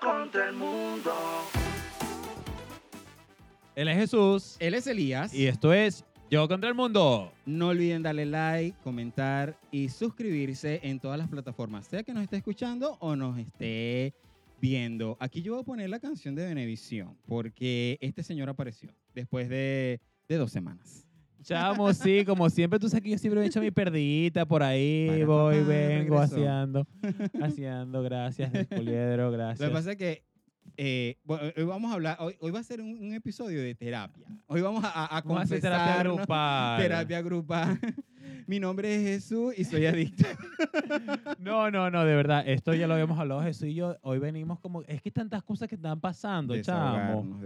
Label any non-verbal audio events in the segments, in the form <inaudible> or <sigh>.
Contra el mundo. Él es Jesús Él es Elías. y esto es Yo contra el mundo. No olviden darle like, comentar y suscribirse en todas las plataformas, sea que nos esté escuchando o nos esté viendo. Aquí yo voy a poner la canción de Venevisión, porque este señor apareció después de, de dos semanas. Chamo, sí, como siempre, tú sabes que yo siempre me he hecho mi perdita por ahí, voy, papá, vengo, regresó. haciendo, <laughs> haciendo, gracias, del poliedro, Lo que gracias. pasa es que eh, bueno, hoy vamos a hablar, hoy, hoy va a ser un, un episodio de terapia. Hoy vamos a, a, a hacer terapia grupal. Terapia grupal. <laughs> Mi nombre es Jesús y soy adicto. <laughs> No, no, no, de verdad, esto ya lo habíamos hablado Jesús y yo, hoy venimos como, es que tantas cosas que están pasando, chamo.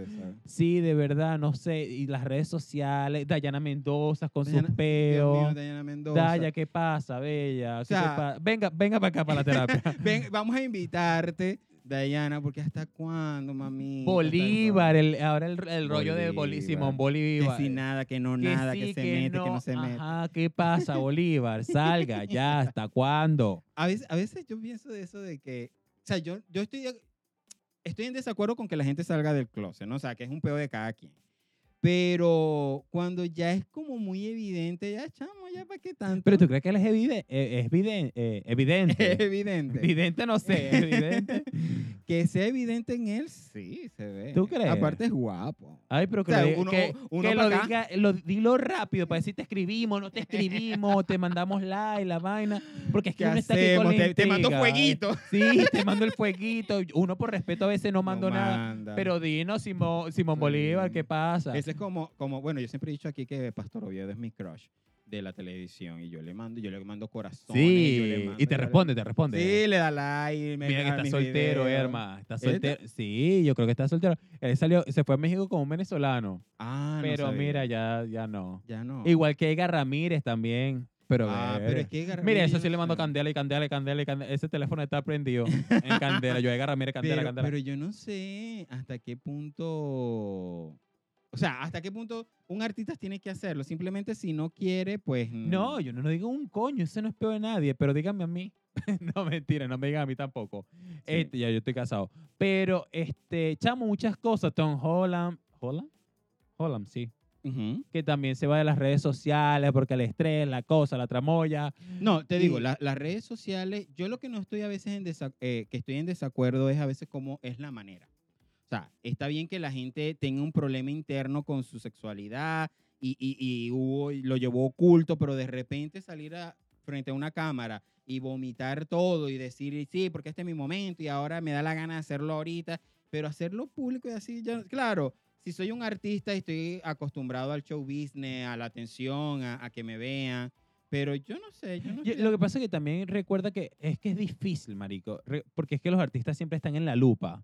Sí, de verdad, no sé, y las redes sociales, Dayana Mendoza con Dayana- sus Dios mío. Dayana Mendoza. Daya, ¿qué pasa, bella? ¿Qué te sea, venga, venga para acá para la terapia. <laughs> Ven, vamos a invitarte, Dayana, porque ¿hasta cuándo, mami? Bolívar, el, ahora el, el rollo de Boli- Bolívar. Simón Que si nada, que no Que nada, sí, que se mete, que no se mete. Ajá, ¿qué pasa, Bolívar? Salga, ya, ¿hasta <laughs> cuándo? A veces, a veces yo pienso de eso de que, o sea, yo, yo estoy, estoy en desacuerdo con que la gente salga del closet, ¿no? O sea, que es un peo de cada quien. Pero cuando ya es como muy evidente, ya chamo, ya para qué tanto. Pero tú crees que él es evide- eh, es eviden- eh, <laughs> evidente. evidente. evidente no sé, evidente. <laughs> Que sea evidente en él, sí, se ve. ¿Tú crees? Aparte es guapo. Ay, pero que, O sea, uno- que- uno que pa' lo acá. diga, lo, dilo rápido para decir te escribimos, no te escribimos, te mandamos like, la vaina. Porque es <laughs> que ¿Qué uno está aquí con la Te, te mando fueguito. Sí, te mando el fueguito. Uno por respeto a veces no mando No nada. manda. Pero dinos, Simón, Simón. Bolívar, ¿qué pasa? Ese como, como, bueno, yo siempre he dicho aquí que Pastor Oviedo es mi crush de la televisión y yo le mando, yo le mando corazones. Sí, yo le mando- y te responde, te responde. Sí, le da like. me Mira que está soltero, videos. Herma. Está ¿Él soltero. Sí, yo creo que está soltero. Él salió, se fue a México como un venezolano. Ah, pero mira, ya, ya no. Ya no. Igual que Edgar Ramírez también. Pero, Ah, pero es que Mira, eso sí le mando candela y candela y candela y candela. Ese teléfono está prendido en candela. Yo Edgar Ramírez, candela, pero, candela. pero yo no sé hasta qué punto. O sea, hasta qué punto un artista tiene que hacerlo. Simplemente si no quiere, pues. No, yo no, no digo un coño, ese no es peor de nadie, pero díganme a mí. <laughs> no, mentira, no me digan a mí tampoco. Este, ya yo estoy casado. Pero, este, chamo, muchas cosas. Tom Holland, ¿Holland? Holland, sí. Que también se va de las redes sociales porque el estrés, la cosa, la tramoya. No, te Y- digo, la- las redes sociales, yo lo que no estoy a veces en desa- eh, que estoy en desacuerdo es a veces cómo es la manera. Sea, está bien que la gente tenga un problema interno con su sexualidad y, y, y hubo- lo llevó oculto, pero de repente salir a, frente a una cámara y vomitar todo y decir, sí, porque este es mi momento y ahora me da la gana de hacerlo ahorita, pero hacerlo público y así, ya, claro, si soy un artista y estoy acostumbrado al show business, a la atención, a, a que me vean, pero yo no sé, yo no Yo- sé. lo que pasa es que también recuerda que es que es difícil, marico, porque es que los artistas siempre están en la lupa.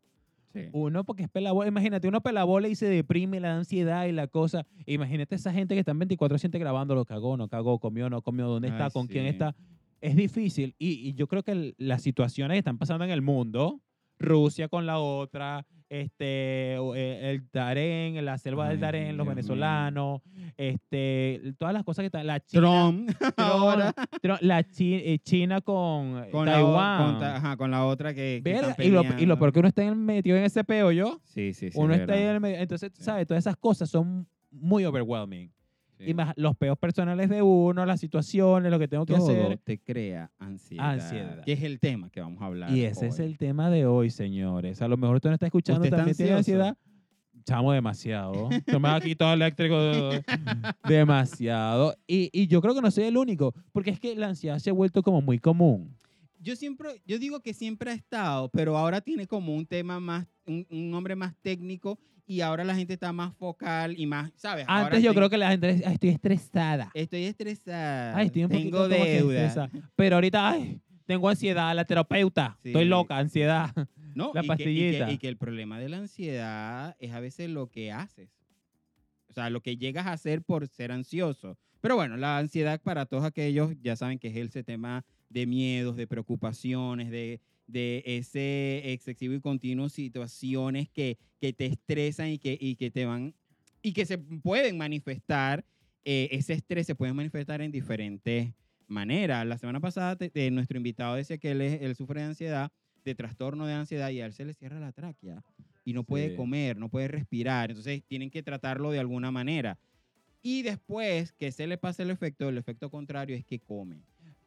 Sí. Uno porque es pelabola, imagínate, uno pelabola y se deprime la ansiedad y la cosa. Imagínate esa gente que están 24/7 grabando, lo cagó, no cagó, comió, no comió, dónde está, Ay, con quién está. Es difícil y, y yo creo que el- las situaciones que están pasando en el mundo, Rusia con la otra, este, eh, el Darén, la selva del Darén, los Dios mío. venezolanos, este, todas las cosas que están, la China, Trump, <laughs> ahora Tro- la Chi- eh, China con, eh, con la, Taiwán. con, ajá, con la otra que, que están y, lo, y lo peleando. peor que uno está en el metido en ese peo, yo. Sí, sí, sí. uno es está ahí en el medio. Entonces, Sí. ¿sabes? Todas esas cosas son muy overwhelming. Sí. Y más los peos personales de uno, las situaciones, lo que tengo que Todo hacer. te crea ansiedad, Ansiedad. Que es el tema que vamos a hablar. Y ese es hoy. el tema de hoy, señores. A lo mejor usted no está escuchando, ¿Usted está también tiene ansioso? ansiedad. Chamo demasiado. Yo me aquí todo eléctrico. <laughs> demasiado. Y, y yo creo que no soy el único, porque es que la ansiedad se ha vuelto como muy común. Yo siempre, yo digo que siempre ha estado, pero ahora tiene como un tema más, un, un nombre más técnico y ahora la gente está más focal y más, ¿sabes? Ahora Antes yo estoy- creo que la gente "Ay, estoy estresada. Estoy estresada. Ay, estoy un tengo deuda. Pero ahorita, ay, tengo ansiedad, la terapeuta. Sí. Estoy loca, ansiedad. ¿no? La y que- y que- pastillita. y que el problema de la ansiedad es a veces lo que haces. O sea, lo que llegas a hacer por ser ansioso. Pero bueno, la ansiedad para todos aquellos ya saben que es ese tema de miedos, de preocupaciones, de, de ese excesivo y continuo situaciones que, que te estresan y que, y que te van y que se pueden manifestar, eh, ese estrés se puede manifestar en diferentes maneras. La semana pasada te- te- nuestro invitado decía que él, él sufre de ansiedad de trastorno de ansiedad y a él se le cierra la tráquea y no puede Sí. comer, no puede respirar. Entonces tienen que tratarlo de alguna manera. Y después que se le pase el efecto, el efecto contrario es que come.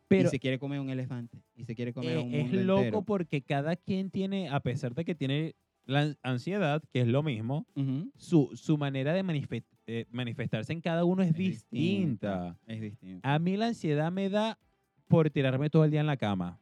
Pero y se quiere comer un elefante. Y se quiere comer eh, un es mundo loco entero. porque cada quien tiene, a pesar de que tiene la an- ansiedad, que es lo mismo, Ujú. su, su manera de manifest- eh, manifestarse en cada uno es, Es distinta. Es distinto. A mí la ansiedad me da por tirarme todo el día en la cama.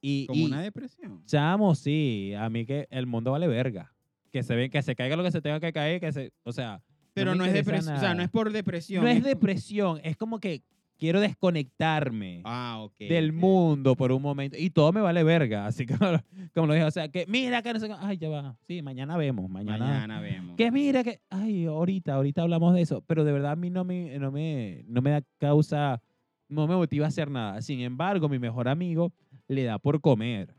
Y, Como y, una depresión. chamo, sí, a mí que el mundo vale verga. Que se ve, que se caiga lo que se tenga que caer, que se, o sea, Pero me no, es depresión. O sea, no es por depresión. No es como- depresión, es como que quiero desconectarme Ah, ok. del ok. mundo por un momento y todo me vale verga, así <laughs> lo- como lo dije, o sea, que mira que no sé, ay, ya va, sí, mañana vemos, mañana, Mañana vemos. que mira que, ay, ahorita, ahorita hablamos de eso, pero de verdad a mí no me, no me, no me da causa, no me motiva a hacer nada. Sin embargo, mi mejor amigo le da por comer.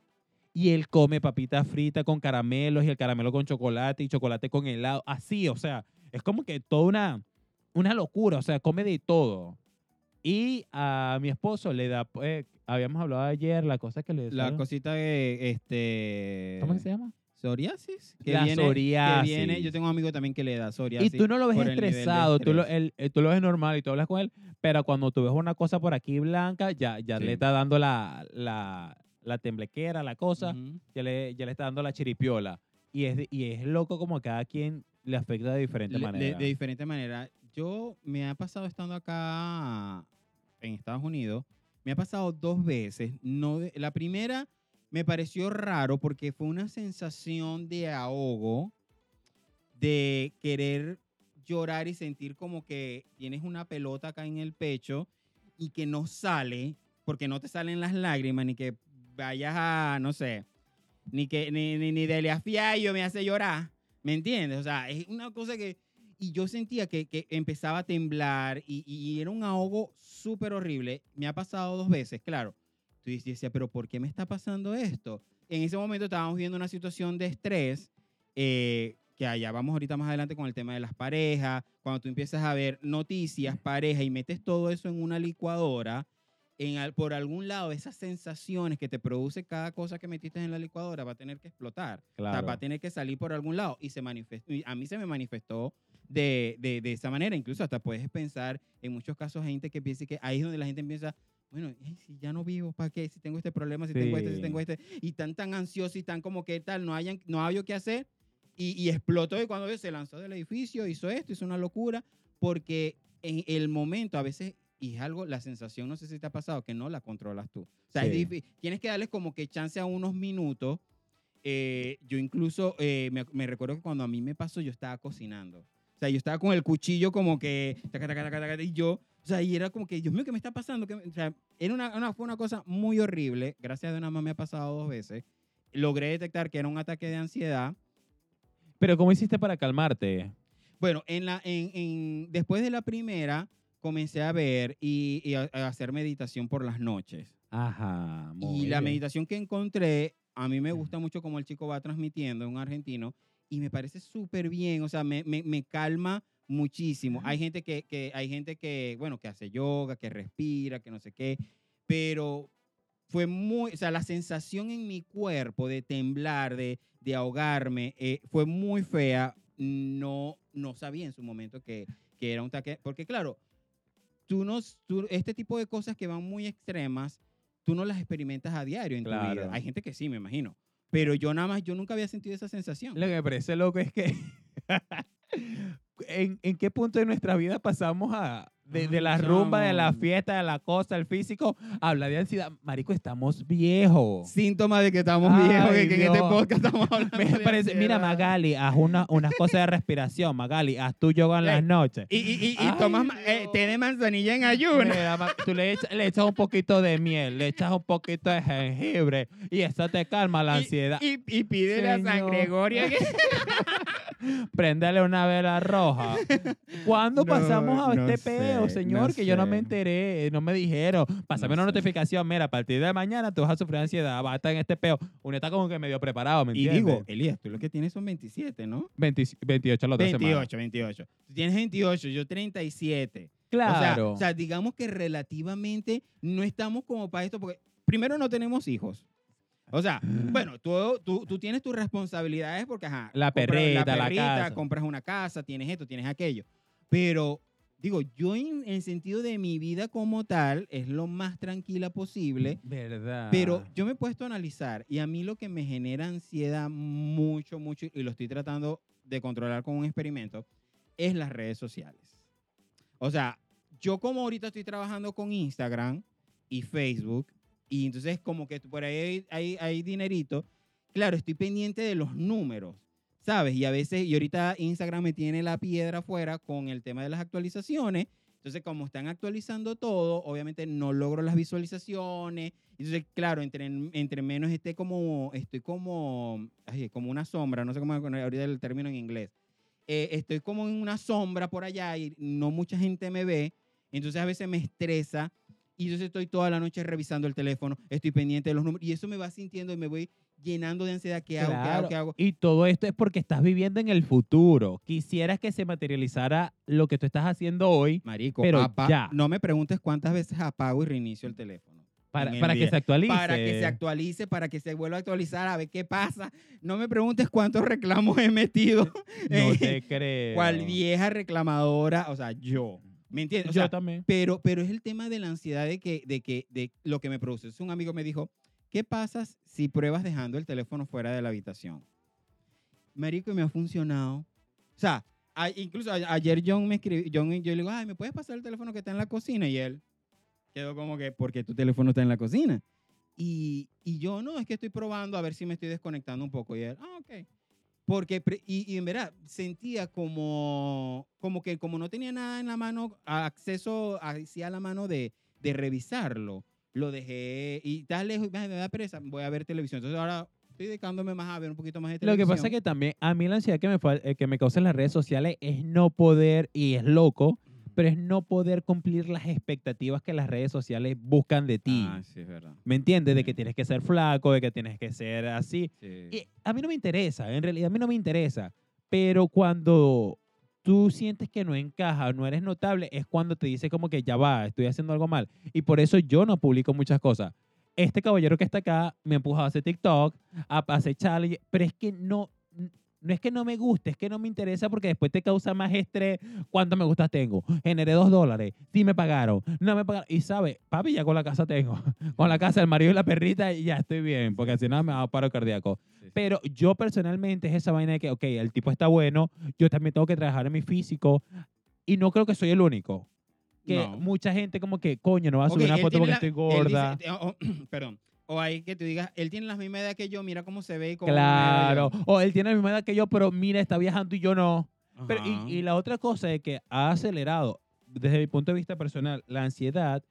Y él come papitas fritas con caramelos y el caramelo con chocolate y chocolate con helado, así, o sea, es como que toda una, una locura, o sea, come de todo. Y a mi esposo le da, eh, habíamos hablado ayer, la cosa que le... La cosita de este. ¿Cómo se llama? Psoriasis. Que La viene, que psoriasis. viene- yo tengo un amigo también que le da psoriasis. Y tú no lo ves el estresado, tú lo, él- eh, tú lo ves normal y tú hablas con él, pero cuando tú ves una cosa por aquí blanca, ya, ya Sí. le está dando la, la, la temblequera, la cosa, ya, le, ya le está dando la chiripiola. Y es, y es loco como cada quien le afecta de diferente Le- de, manera. de diferente manera. Yo me ha pasado estando acá en Estados Unidos, me ha pasado dos veces. No de- la primera me pareció raro porque fue una sensación de ahogo, de querer llorar y sentir como que tienes una pelota acá en el pecho y que no sale, porque no te salen las lágrimas, ni que vayas a, no sé, ni que ni, ni, ni Delia Fiallo me hace llorar, ¿me entiendes? O sea, es una cosa que... Y yo sentía que, que empezaba a temblar y, y era un ahogo súper horrible. Me ha pasado dos veces, claro. Tú decías, pero ¿por qué me está pasando esto? En ese momento estábamos viendo una situación de estrés, eh, que allá vamos ahorita más adelante con el tema de las parejas, cuando tú empiezas a ver noticias, pareja y metes todo eso en una licuadora, en, al- por algún lado esas sensaciones que te produce cada cosa que metiste en la licuadora va a tener que explotar. O sea, Claro. va a tener que salir por algún lado. Y se manifestó, a mí se me manifestó de, de, de esa manera. Incluso hasta puedes pensar, en muchos casos, gente que piensa que ahí es donde la gente empieza, bueno, ay, si ya no vivo, ¿para qué? Si tengo este problema, si tengo este, si Sí. tengo este. Y tan tan ansiosos y tan como que tal, no, hayan, no hay qué hacer. Y, y explotó y cuando se lanzó del edificio, hizo esto, hizo una locura, porque en el momento a veces, y es algo, la sensación, no sé si te ha pasado, que no la controlas tú. O sea, es Sí. difí- tienes que darles como que chance a unos minutos. Eh, yo incluso eh, me recuerdo que cuando a mí me pasó, yo estaba cocinando. Sea, yo estaba con el cuchillo como que, taca, taca, taca, taca, y yo, o sea, y era como que, Dios mío, ¿qué me está pasando? ¿Qué me-?" O sea, era una, una- fue una cosa muy horrible. Gracias a Dios nada más me ha pasado dos veces. Logré detectar que era un ataque de ansiedad. Pero ¿cómo hiciste para calmarte? Bueno, en la, en, en- después de la primera, comencé a ver y, y a, a hacer meditación por las noches. Ajá. muy Y la bien. meditación que encontré, a mí me gusta mucho como el chico va transmitiendo, un argentino, y me parece súper bien, o sea, me, me, me calma muchísimo. Hay gente que, que, hay gente que, bueno, que hace yoga, que respira, que no sé qué, pero fue muy, o sea, la sensación en mi cuerpo de temblar, de, de ahogarme, eh, fue muy fea. No, no sabía en su momento que, que era un ataque, porque claro, tú no, tú- este tipo de cosas que van muy extremas, tú no las experimentas a diario en tu vida. Hay gente que sí, me imagino. Pero yo nada más, yo nunca había sentido esa sensación. Lo me parece loco es que <laughs> ¿en, en qué punto de nuestra vida pasamos a de, de la rumba, de la fiesta, de la cosa, el físico, a hablar de ansiedad? Marico, estamos viejos. Síntomas de que estamos Ay, viejos, de que en este Dios. podcast <laughs> estamos hablando. Me de parece, mira. Magali, haz una, unas cosas de respiración, Magali, haz tu yoga en las noches. Y, y, y, tomas ma- eh, té de manzanilla en ayuno. Mira, tú le echas, le echas un poquito de miel, le echas un poquito de jengibre y eso te calma la ansiedad. Y, y pídele a San Señor. Gregorio que... <laughs> Préndele una vela roja. ¿Cuándo <laughs> No, pasamos a no este peo, señor? no que yo no me enteré, no me dijeron. Pásame No una sé. notificación. Mira, a partir de mañana tú vas a sufrir ansiedad, vas a estar en este peo. Uno está como que medio preparado, ¿me Y entiendes? digo, Elías, tú lo que tienes son 27, ¿no? 20 28 la otra semana. 28, 28. Tú tienes 28, yo 37. Claro. O sea, o sea, digamos que relativamente no estamos como para esto, porque primero no tenemos hijos. O sea, <gasps> bueno, tú, tú, tú tienes tus responsabilidades porque, ajá, La compras perrita, la casa. compras una casa, tienes esto, tienes aquello. Pero, digo, yo en, en sentido de mi vida como tal, es lo más tranquila posible. ¿Verdad? Pero yo me he puesto a analizar y a mí lo que me genera ansiedad mucho, mucho, y lo estoy tratando de controlar con un experimento, es las redes sociales. O sea, yo como ahorita estoy trabajando con Instagram y Facebook, y entonces como que por ahí hay, hay, hay dinerito, claro, estoy pendiente de los números, ¿sabes? Y a veces, y ahorita Instagram me tiene la piedra afuera con el tema de las actualizaciones, entonces, como están actualizando todo, obviamente no logro las visualizaciones. Entonces, claro, entre, entre menos esté como, estoy como, ay, como una sombra, no sé cómo ahorita el término en inglés. Eh, estoy como en una sombra por allá y no mucha gente me ve. Entonces, a veces me estresa y entonces estoy toda la noche revisando el teléfono, estoy pendiente de los números y eso me va sintiendo y me voy llenando de ansiedad. ¿Qué hago? ¿Qué hago? ¿Qué hago? Y todo esto es porque estás viviendo en el futuro. Quisieras que se materializara lo que tú estás haciendo hoy Marico, Pero apa- ya. no me preguntes cuántas veces apago y reinicio el teléfono. para, el para que se actualice. para que se actualice, para que se vuelva a actualizar, a ver qué pasa. No me preguntes cuántos reclamos he metido. <laughs> No te creo. Cual vieja reclamadora, o sea, yo. ¿Me entiendes? O Yo también. pero, pero es el tema de la ansiedad de que, de que de lo que me produce. Un amigo me dijo, ¿qué pasa si pruebas dejando el teléfono fuera de la habitación? Marico, y me ha funcionado. O sea, a- incluso a- ayer John me escribió, John, yo le digo, ay, ¿me puedes pasar el teléfono que está en la cocina? Y él quedó como que, ¿por qué tu teléfono está en la cocina? Y, y yo, no, es que estoy probando a ver si me estoy desconectando un poco. Y él, ah, ok. Porque, y, y en verdad, sentía como, como que como no tenía nada en la mano, acceso hacia la mano de, de revisarlo, lo dejé y tal lejos, me da pereza, voy a ver televisión. Entonces ahora estoy dedicándome más a ver un poquito más de Lo televisión. que pasa es que también a mí la ansiedad que me, eh, que me causan las redes sociales es no poder, y es loco, pero es no poder cumplir las expectativas que las redes sociales buscan de ti. Ah, sí, es verdad. ¿Me entiendes? De Sí. que tienes que ser flaco, de que tienes que ser así. Sí. Y a mí no me interesa, en realidad a mí no me interesa. Pero cuando tú sientes que no encaja, no eres notable, es cuando te dice como que ya va, estoy haciendo algo mal. Y por eso yo no publico muchas cosas. Este caballero que está acá me empuja a hacer TikTok, a hacer challenge, pero es que no, no es que no me guste, es que no me interesa porque después te causa más estrés. ¿Cuánto me gustas tengo? Generé dos dólares, sí me pagaron, no me pagaron. Y sabe, papi, ya con la casa tengo. <laughs> Con la casa, el marido y la perrita, y ya estoy bien, porque si no me a paro cardíaco. Sí, sí. Pero yo personalmente es esa vaina de que, ok, el tipo está bueno, yo también tengo que trabajar en mi físico y no creo que soy el único. Que No. mucha gente como que, coño, no va a subir una foto porque la- estoy dice- gorda. eh, oh, <clears throat> perdón. O hay que te digas, él tiene la misma edad que yo, mira cómo se ve y cómo Claro. O él tiene la misma edad que yo, pero mira, está viajando y yo no. Pero, y, y la otra cosa es que ha acelerado, desde mi punto de vista personal, la ansiedad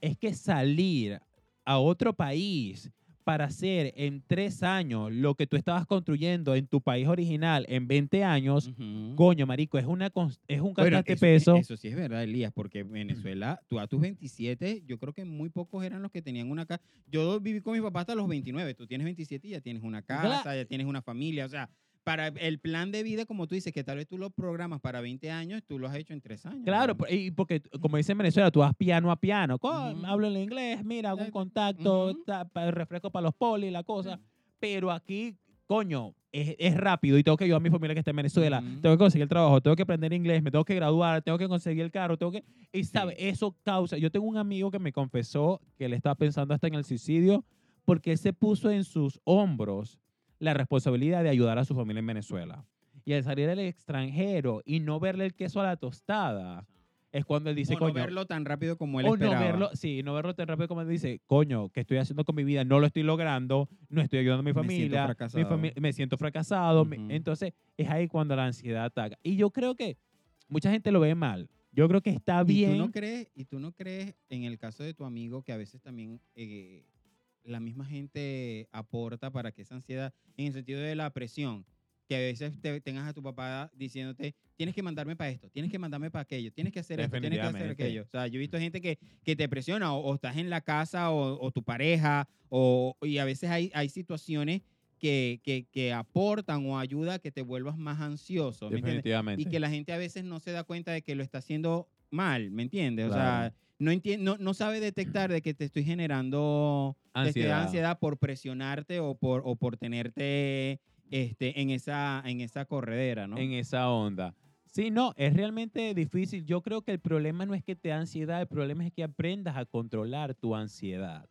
es que salir a otro país para hacer en tres años lo que tú estabas construyendo en tu país original en 20 años, coño, marico, es, una, es un Bueno, cantante eso, peso. Eso sí es verdad, Elías, porque Venezuela, tú a tus 27, yo creo que muy pocos eran los que tenían una casa. Yo viví con mi papá hasta los 29, tú tienes 27 y ya tienes una casa, ya tienes una familia, o sea, para el plan de vida, como tú dices, que tal vez tú lo programas para 20 años, tú lo has hecho en tres años. Claro, ¿no? y porque como dice en Venezuela, tú vas piano a piano. Hablo en inglés, mira, hago un contacto, refresco para los polis, la cosa. Pero aquí, coño, es, es rápido y tengo que ayudar a mi familia que está en Venezuela. Tengo que conseguir el trabajo, tengo que aprender inglés, me tengo que graduar, tengo que conseguir el carro, tengo que... Y, ¿sabe? Eso causa... Yo tengo un amigo que me confesó que él estaba pensando hasta en el suicidio porque él se puso en sus hombros la responsabilidad de ayudar a su familia en Venezuela. Y al salir al extranjero y no verle el queso a la tostada, es cuando él dice, o no coño, verlo tan rápido como él o esperaba. no verlo, sí, no verlo tan rápido como él dice, coño, ¿qué estoy haciendo con mi vida? No lo estoy logrando, no estoy ayudando a mi Me siento familia, mi fracasado. fami- me siento fracasado. me- Ujú. entonces, es ahí cuando la ansiedad ataca. Y yo creo que mucha gente lo ve mal. Yo creo que está ¿Y bien. tú no crees, y tú no crees en el caso de tu amigo que a veces también eh, la misma gente aporta para que esa ansiedad, en el sentido de la presión, que a veces te, tengas a tu papá diciéndote, tienes que mandarme para esto, tienes que mandarme para aquello, tienes que hacer esto, tienes que hacer aquello. O sea, yo he visto gente que, que te presiona o, o estás en la casa o, o tu pareja o, y a veces hay, hay situaciones que, que, que aportan o ayuda a que te vuelvas más ansioso. Definitivamente. y que la gente a veces no se da cuenta de que lo está haciendo mal, ¿me entiendes? O sea, no, no, no sabe detectar de que te estoy generando Ansiedad. ansiedad por presionarte o por, o por tenerte este, en, esa, en esa corredera, ¿no? en esa onda. Sí, no, es realmente difícil. Yo creo que el problema no es que te da ansiedad, el problema es que aprendas a controlar tu ansiedad.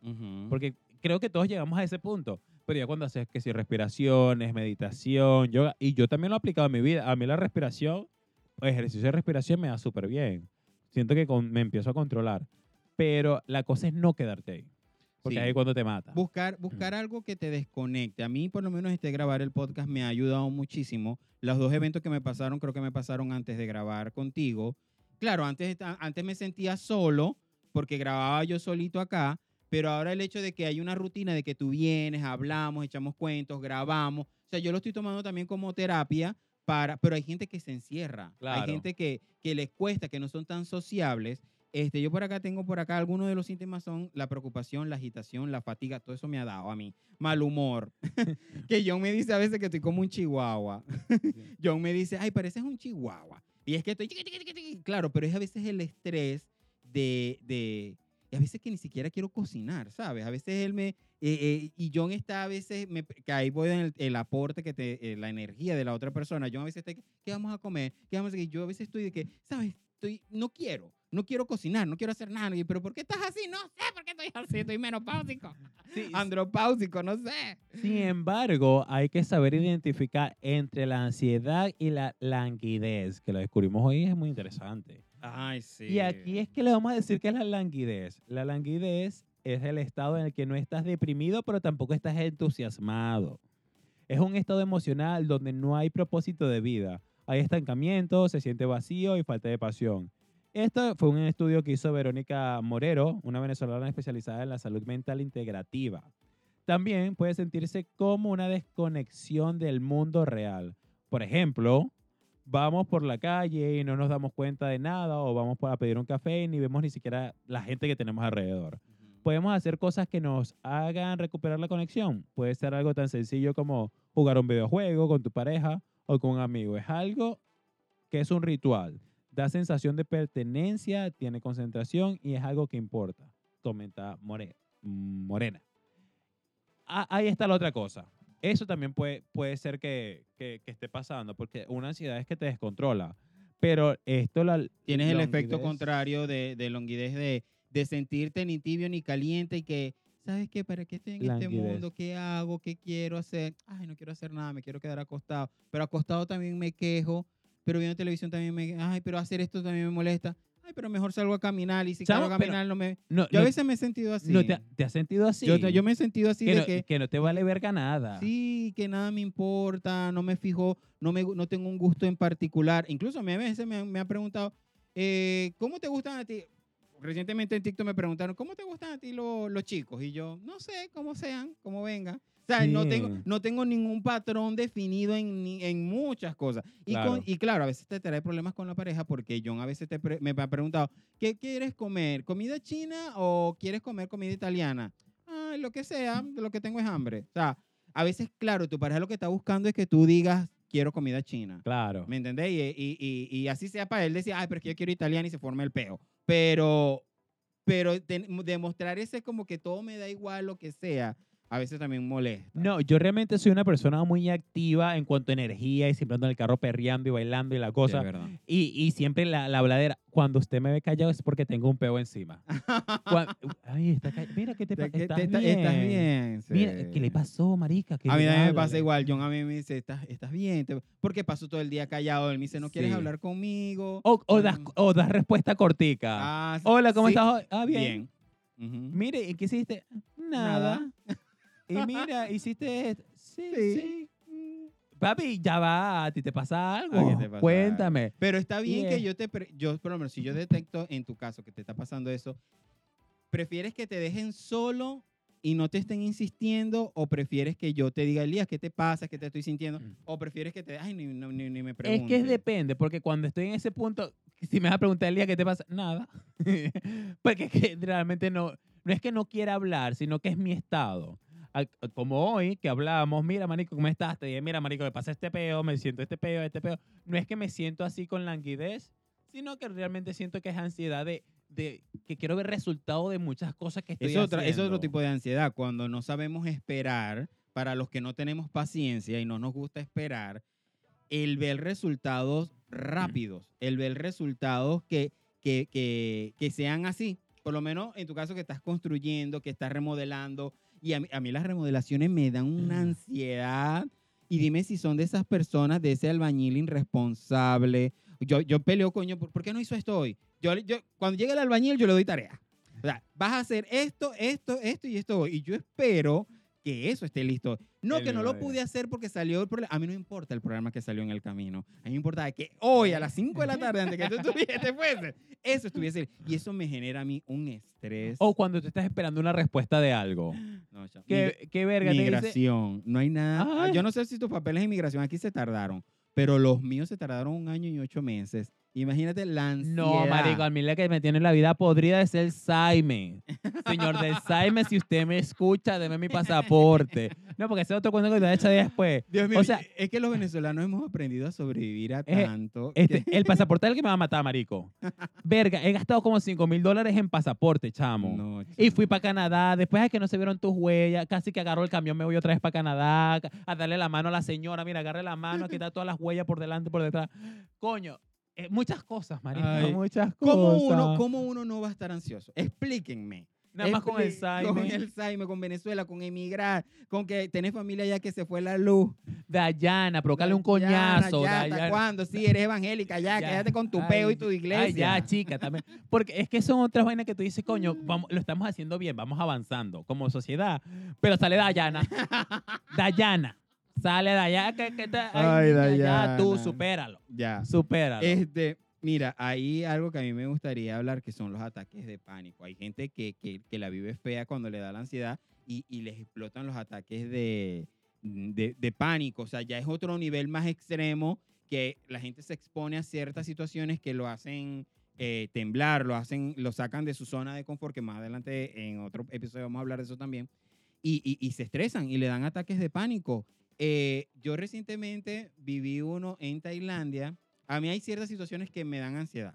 Porque creo que todos llegamos a ese punto. Pero ya cuando haces que si respiraciones, meditación, yoga, y yo también lo he aplicado en mi vida. A mí la respiración, ejercicio de respiración me da súper bien. Siento que con- me empiezo a controlar. Pero la cosa es no quedarte ahí. Porque Sí. ahí es cuando te mata. Buscar, buscar algo que te desconecte. A mí, por lo menos, este grabar el podcast me ha ayudado muchísimo. Los dos eventos que me pasaron, creo que me pasaron antes de grabar contigo. Claro, antes, antes me sentía solo porque grababa yo solito acá, pero ahora el hecho de que hay una rutina de que tú vienes, hablamos, echamos cuentos, grabamos. O sea, yo lo estoy tomando también como terapia, para, pero hay gente que se encierra. Claro. Hay gente que, que les cuesta, que no son tan sociables. Este, yo por acá tengo por acá algunos de los síntomas son la preocupación, la agitación, la fatiga, todo eso me ha dado a mí. Mal humor. <laughs> que John me dice a veces que estoy como un chihuahua. <laughs> John me dice, ay, pareces un chihuahua. Y es que estoy, claro, pero es a veces el estrés de, de, y a veces que ni siquiera quiero cocinar, ¿sabes? A veces él me, eh, eh, y John está a veces, me, que ahí voy en el, el aporte, que te, eh, la energía de la otra persona. John a veces está, ¿qué vamos a comer? ¿Qué vamos a hacer? Y Yo a veces estoy de que, ¿sabes? Estoy, no quiero, no quiero cocinar, no quiero hacer nada. Y, pero ¿por qué estás así? No sé por qué estoy así, estoy menopáusico, Sí, <laughs> andropáusico, no sé. Sin embargo, hay que saber identificar entre la ansiedad y la languidez, que lo descubrimos hoy, es muy interesante. Ay, sí. Y aquí es que le vamos a decir que es la languidez. La languidez es el estado en el que no estás deprimido, pero tampoco estás entusiasmado. Es un estado emocional donde no hay propósito de vida. Hay estancamiento, se siente vacío y falta de pasión. Esto fue un estudio que hizo Verónica Morero, una venezolana especializada en la salud mental integrativa. También puede sentirse como una desconexión del mundo real. Por ejemplo, vamos por la calle y no nos damos cuenta de nada o vamos a pedir un café y ni vemos ni siquiera la gente que tenemos alrededor. Podemos hacer cosas que nos hagan recuperar la conexión. Puede ser algo tan sencillo como jugar un videojuego con tu pareja o con un amigo. Es algo que es un ritual. Da sensación de pertenencia, tiene concentración y es algo que importa. Comenta More- Morena. Ah, ahí está la otra cosa. Eso también puede, puede ser que, que- que esté pasando, porque una ansiedad es que te descontrola. Pero esto la Tienes el efecto contrario de, de longuidez, de, de sentirte ni tibio ni caliente y que, ¿sabes qué? ¿Para qué estoy en este Languidez. mundo? ¿Qué hago? ¿Qué quiero hacer? Ay, no quiero hacer nada, me quiero quedar acostado. Pero acostado también me quejo, pero viendo televisión también me... Ay, pero hacer esto también me molesta. Ay, pero mejor salgo a caminar y si salgo a pero caminar no me... No, Yo a no- veces me he sentido así. no te, te has sentido así. yo, yo me he sentido así que, de no, que... que no te vale verga nada. Sí, que nada me importa, no me fijo, no, me, no tengo un gusto en particular. Incluso a mí a veces me, me han preguntado, eh, ¿cómo te gustan a ti? Recientemente en TikTok me preguntaron, ¿cómo te gustan a ti lo- los chicos? Y yo, no sé, cómo sean, cómo vengan. O sea, no, tengo, no tengo ningún patrón definido en, en muchas cosas. Y, Claro. con- y claro, a veces te trae problemas con la pareja porque John a veces te pre- me ha preguntado, ¿qué quieres comer? ¿Comida china o quieres comer comida italiana? Ay, lo que sea, lo que tengo es hambre. O sea, a veces, claro, tu pareja lo que está buscando es que tú digas, quiero comida china. Claro. ¿Me entendés? Y, y, y, y así sea para él decir, ay, pero es que yo quiero italiana y se forma el peo. Pero, pero ten- demostrar ese como que todo me da igual, lo que sea, a veces también molesta. No, yo realmente soy una persona muy activa en cuanto a energía y siempre ando en el carro perreando y bailando y la cosa. verdad. y, y siempre la, la habladera. Cuando usted me ve callado es porque tengo un peo encima. <laughs> Cuan- Ay, está ca- Mira, ¿qué te Te- pasa? que ¿Estás, te- bien? estás bien, Mira. ¿qué le pasó, marica? ¿Qué A mí también me pasa igual. John a mí me dice, ¿estás, estás bien? Te- ¿Por qué pasó todo el día callado? Él me dice, ¿no quieres Sí. hablar conmigo? O, o, das, o das respuesta cortica. Ah, Hola, ¿cómo estás? Ah, bien. Bien. Ujú. Mire, ¿y qué hiciste? Nada. Y mira, hiciste esto. Sí, Sí. sí. Papi, ya va, a ti te pasa algo. ¿A qué te pasa Cuéntame. Pero está bien que es- yo te, pre- yo por lo menos si yo detecto en tu caso que te está pasando eso, ¿prefieres que te dejen solo y no te estén insistiendo o prefieres que yo te diga, Elías, ¿qué te pasa? ¿Qué te estoy sintiendo? Mm. O prefieres que te, ay, ni, no- ni, ni me Es preguntes. que es depende, porque cuando estoy en ese punto, si me vas a preguntar el día qué te pasa, nada. <laughs> porque es que realmente no, no es que no quiera hablar, sino que es mi estado. Al- Como hoy que hablamos, mira, marico, ¿cómo estás? Te dije, mira, marico, me pasa este peo, me siento este peo, este peo. No es que me siento así con languidez, sino que realmente siento que es ansiedad de, de que quiero ver resultado de muchas cosas que estoy Es, otra, es haciendo. otro tipo de ansiedad, cuando no sabemos esperar, para los que no tenemos paciencia y no nos gusta esperar, el ver resultados rápidos, el ver resultados que, que, que, que sean así. Por lo menos en tu caso que estás construyendo, que estás remodelando. Y a mí, a mí las remodelaciones me dan una ansiedad. Y dime si son de esas personas, de ese albañil irresponsable. Yo, yo peleo, coño, ¿por, por qué no hizo esto hoy? Yo, yo, cuando llega el albañil, yo le doy tarea. O sea, vas a hacer esto, esto, esto y esto hoy. Y yo espero que eso esté listo. No, que no lo pude hacer porque salió el problema. A mí no importa el programa que salió en el camino. A mí me importa que hoy a las 5 de la tarde, antes que tú estuviese, fuese, eso estuviese. Y eso me genera a mí un estrés. O cuando tú estás esperando una respuesta de algo. No. ¿Qué, qué verga te dice? Migración. No hay nada. Ay. Yo no sé si tus papeles de inmigración aquí se tardaron, pero los míos se tardaron un año y ocho meses. Imagínate la ansiedad. No, marico, a mí la que me tiene la vida podrida es el Saime. Señor del Saime, si usted me escucha, deme mi pasaporte. No, porque ese es otro cuento que te voy a echar después. Dios mío, O sea- es que los venezolanos hemos aprendido a sobrevivir a Eh, tanto. Este, que- el <laughs> pasaporte es el que me va a matar, marico. Verga, he gastado como 5 mil dólares en pasaporte, chamo. No, Y fui para Canadá, después de que no se vieron tus huellas, casi que agarro el camión, me voy otra vez para Canadá, a darle la mano a la señora, mira, agarre la mano, a quitar todas las huellas por delante por detrás. Coño, eh, muchas cosas, marico, Ay, muchas cosas. ¿Cómo uno, ¿Cómo uno no va a estar ansioso? Explíquenme. Nada más con el Saime, Con el Saime, con Venezuela, con emigrar, con que tenés familia ya que se fue la luz. Dayana, provocarle un coñazo. Ya, ¿hasta cuándo? Sí, eres evangélica, ya, <laughs> Ya. quédate con tu Ay, peo y tu Ay, iglesia. ya, chica, también. Porque es que son otras vainas que tú dices, coño, vamos, lo estamos haciendo bien, vamos avanzando como sociedad. Pero sale Dayana. <laughs> Dayana. Sale Dayana. Que, que te- Ay, niña, Ya, tú, Dayana. supéralo. Ya. Supéralo. Este, mira, hay algo que a mí me gustaría hablar que son los ataques de pánico. Hay gente que, que, que la vive fea cuando le da la ansiedad y, y les explotan los ataques de, de, de pánico. O sea, ya es otro nivel más extremo que la gente se expone a ciertas situaciones que lo hacen eh, temblar, lo hacen, lo sacan de su zona de confort, que más adelante en otro episodio vamos a hablar de eso también. Y, y- y se estresan y le dan ataques de pánico. Eh, yo recientemente viví uno en Tailandia. A mí hay ciertas situaciones que me dan ansiedad.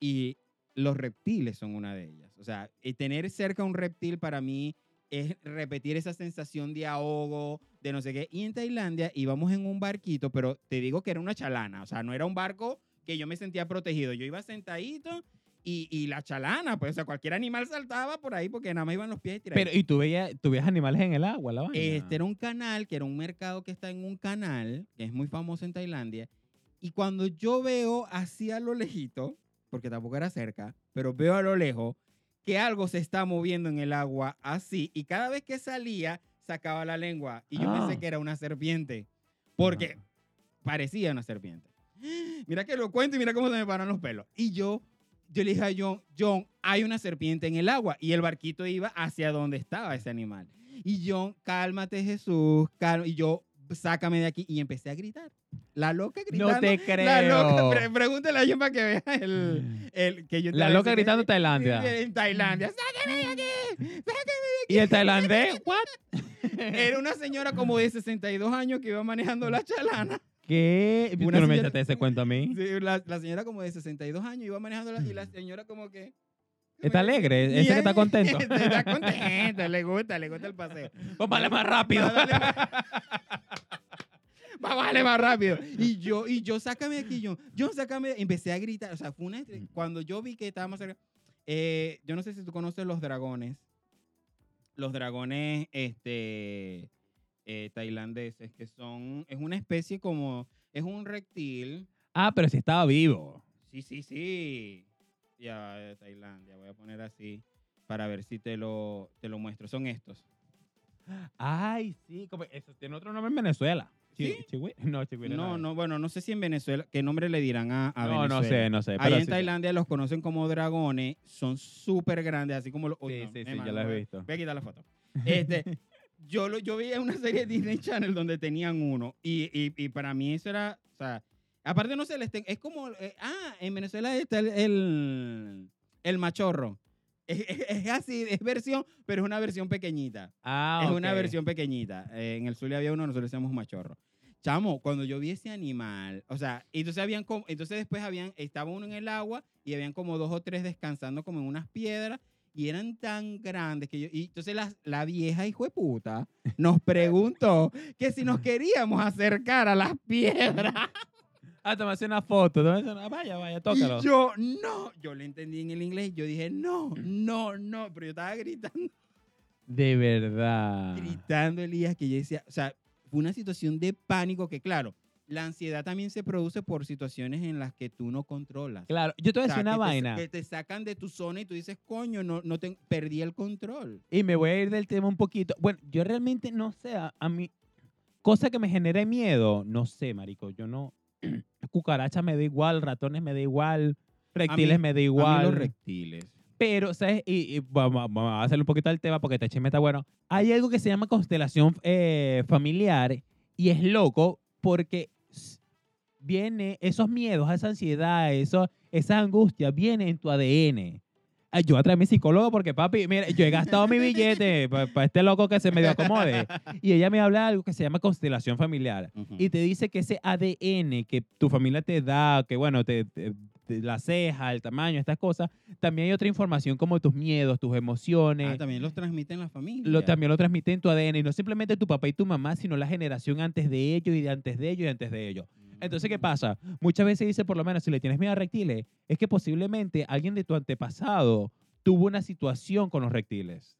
Y los reptiles son una de ellas. O sea, eh, tener cerca un reptil para mí es repetir esa sensación de ahogo, de no sé qué. Y en Tailandia íbamos en un barquito, pero te digo que era una chalana. O sea, no era un barco que yo me sentía protegido. Yo iba sentadito y, y la chalana, pues, o sea, cualquier animal saltaba por ahí porque nada más iban los pies tirados. Pero, y tú veías, tú veías animales en el agua, la vaina. Este era un canal, que era un mercado que está en un canal, que es muy famoso en Tailandia. Y cuando yo veo así a lo lejito, porque tampoco era cerca, pero veo a lo lejos que algo se está moviendo en el agua así, y cada vez que salía, sacaba la lengua. Y yo Ah. pensé que era una serpiente, porque Ah. parecía una serpiente. <gasps> Mira que lo cuento y mira cómo se me paran los pelos. Y yo, yo le dije a John, John, hay una serpiente en el agua. Y el barquito iba hacia donde estaba ese animal. Y John, cálmate Jesús, calma. Y yo, sácame de aquí. Y empecé a gritar. La loca gritando. No te creo. La loca, pre- pregúntale a John para que vea el, el que yo La loca gritando en Tailandia. En Tailandia. ¡Sáqueme de aquí! ¡Sáqueme de ¿Y el tailandés? <laughs> ¿What? Era una señora como de 62 años que iba manejando la chalana. ¿Qué? ¿Tú no me echaste ese cuento a mí? Sí, la, la señora como de 62 años iba manejando la, y la señora como que... ¿Está alegre? ¿Ese que está contento? <laughs> está contento, le gusta, le gusta el paseo. Pues vale más rápido. Va a darle- Va a darle más rápido. Y yo, y yo, sácame de aquí, yo, yo, sácame. de-". Empecé a gritar. O sea, fue una. Cuando yo vi que estábamos cerca. eh, yo no sé si tú conoces los dragones. Los dragones, este. Eh, tailandeses, que son. Es una especie como. Es un reptil. Ah, pero si estaba vivo. Sí, sí, sí. Ya, de Tailandia. Voy a poner así para ver si te lo, te lo muestro. Son estos. Ay, sí. como- eso tiene otro nombre en Venezuela. ¿Sí? <laughs> No, chigüire No, no. no, bueno, no sé si en Venezuela, ¿qué nombre le dirán a, a No, no Venezuela? sé, no sé. Pero en sí- Tailandia los conocen como dragones, son súper grandes, así como los... Sí, no, sí, eh, sí, ya lo he visto. Voy a quitar la foto. <laughs> Este, yo, lo, yo veía una serie de Disney Channel donde tenían uno y, y, y para mí eso era, o sea, aparte no sé, les ten- es como, eh, ah, en Venezuela está el, el, el machorro. Es, <laughs> es- es así, es versión, pero es una versión pequeñita. Ah, es una versión pequeñita. Eh, en el Zulia había uno, nosotros decíamos machorro. chamo, cuando yo vi ese animal, o sea, entonces habían como, entonces después habían, estaba uno en el agua y habían como dos o tres descansando como en unas piedras y eran tan grandes que yo, y entonces la, la vieja hijo de puta <laughs> nos preguntó que si nos queríamos acercar a las piedras. <laughs> Ah, toma una foto. una- Vaya, vaya, tócalo. Y yo, no, yo le entendí en el inglés, yo dije, no, no, no, pero yo estaba gritando, De verdad. gritando, Elías, que yo decía, o sea, fue una situación de pánico que, claro, la ansiedad también se produce por situaciones en las que tú no controlas. Claro, yo te voy O a sea, decir una te- vaina. que te sacan de tu zona y tú dices, coño, no, no te, perdí el control. Y me voy a ir del tema un poquito. Bueno, yo realmente no sé, a, a mí, cosa que me genere miedo, no sé, marico, yo no, <clears throat> cucarachas me da igual, ratones me da igual, reptiles me da A igual. mí los reptiles. Pero, ¿sabes? Y, y vamos, vamos a hacerle un poquito al tema porque este chisme está bueno. Hay algo que se llama constelación eh, familiar y es loco porque viene esos miedos, esa ansiedad, eso, esa angustia, viene en tu ADN. Ay, Yo voy a mi psicólogo porque, papi, mira, yo he gastado mi billete <laughs> para este loco que se medio acomode. Y ella me habla de algo que se llama constelación familiar y te dice que ese ADN que tu familia te da, que bueno, te, la ceja, el tamaño, estas cosas, también hay otra información como tus miedos, tus emociones. Ah, también los transmiten la familia. lo, también lo transmite en tu ADN y no simplemente tu papá y tu mamá, sino la generación antes de ellos y de antes de ellos y antes de ellos. Entonces, ¿qué pasa? Muchas veces dice, por lo menos, si le tienes miedo a reptiles, es que posiblemente alguien de tu antepasado tuvo una situación con los reptiles.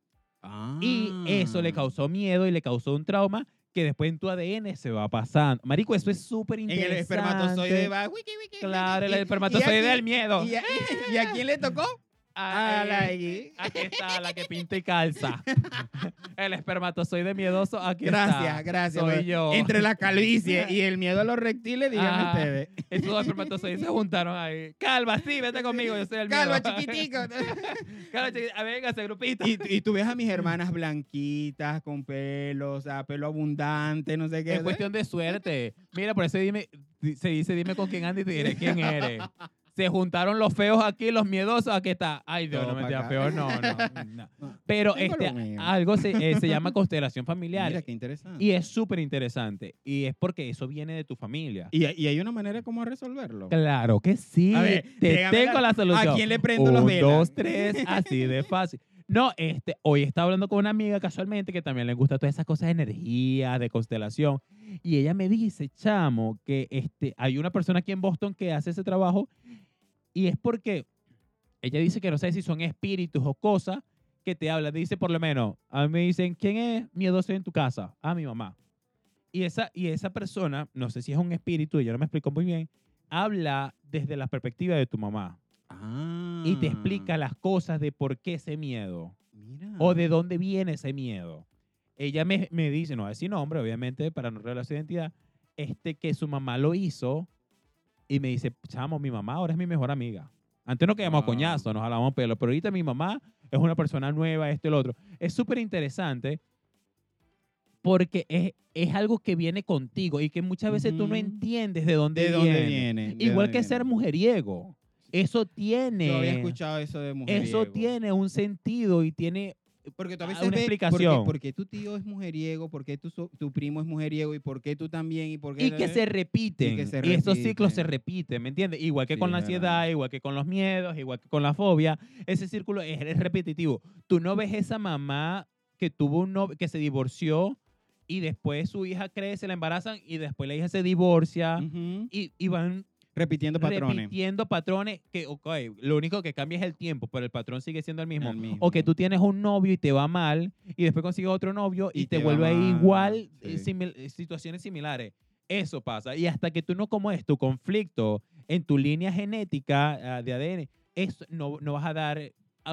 Y eso le Ah. causó miedo y le causó un trauma que después en tu ADN se va pasando. Marico, eso es súper En interesante. el espermatozoide va. wiki, wiki, Claro, el espermatozoide del miedo. ¿Y a, y a quién le tocó? A la Ahí, Aquí está, la que pinta y calza. <laughs> el espermatozoide miedoso, aquí Gracias, está. gracias. Soy bueno, yo. Entre la calvicie <laughs> y el miedo a los reptiles, díganme Ah, ustedes. Esos dos espermatozoides se juntaron ahí. Calva, sí, vete conmigo, yo soy el Calva, miedo. chiquitico. <laughs> Calva, chiquitico. Ah, Venga, ese grupito. y, y tú ves a mis hermanas blanquitas, con pelo, o sea, pelo abundante, no sé qué. Es cuestión de suerte. Mira, por eso dime, se dice dime con quién andas y te diré quién eres. Se juntaron los feos aquí, los miedosos, aquí está. Ay, Dios, Todo no me pa' digas acá. peor, no, no. <laughs> Pero este, algo se, eh, se llama <laughs> constelación familiar. Mira, qué interesante. Y es súper interesante. Y es porque eso viene de tu familia. Y, y hay una manera como resolverlo. Claro que sí. A ver, te tengo la- la solución. ¿a quién le prendo los velas? dos, tres, así de fácil. No, este, hoy estaba hablando con una amiga casualmente que también le gusta todas esas cosas de energía, de constelación. Y ella me dice, chamo, que este, hay una persona aquí en Boston que hace ese trabajo y es porque ella dice que no sé si son espíritus o cosas que te hablan. Dice por lo menos, a mí me dicen, ¿quién es miedoso en tu casa? A mi mamá. Y esa, y esa persona, no sé si es un espíritu, ella no me explicó muy bien, habla desde la perspectiva de tu mamá Ah. y te explica las cosas de por qué ese miedo Mira. o de dónde viene ese miedo. Ella me, me dice, no va a decir nombre, obviamente, para no revelar su identidad, este, que su mamá lo hizo y me dice, chamo, mi mamá ahora es mi mejor amiga. Antes nos quedamos a Wow. coñazo, nos jalábamos pelo, pero ahorita mi mamá es una persona nueva, esto y lo otro. Es súper interesante porque es, es algo que viene contigo y que muchas veces tú no entiendes de dónde ¿De viene. dónde viene? ¿De Igual dónde que ser mujeriego. Eso tiene... Yo había escuchado eso de mujeriego. Eso tiene un sentido y tiene Porque tú a Ah, veces una ves, explicación. ¿por qué tu tío es mujeriego? ¿Por qué tu, tu primo es mujeriego? ¿Y por qué tú también? ¿Y, por qué y que se repiten. Y, que se esos ciclos se repiten. ¿me entiendes? Igual que Sí, con la verdad. ansiedad, igual que con los miedos, igual que con la fobia, ese círculo es, es repetitivo. Tú no ves esa mamá que tuvo un novio, que se divorció y después su hija crece, la embarazan y después la hija se divorcia y, y van Repitiendo patrones. repitiendo patrones que, ok, lo único que cambia es el tiempo, pero el patrón sigue siendo el mismo. El mismo. O que tú tienes un novio y te va mal y después consigues otro novio y, Y te, vuelve mal, igual, sí. simil- situaciones similares. Eso pasa. Y hasta que tú no comes tu conflicto en tu línea genética ah, de ADN, eso no, no vas a dar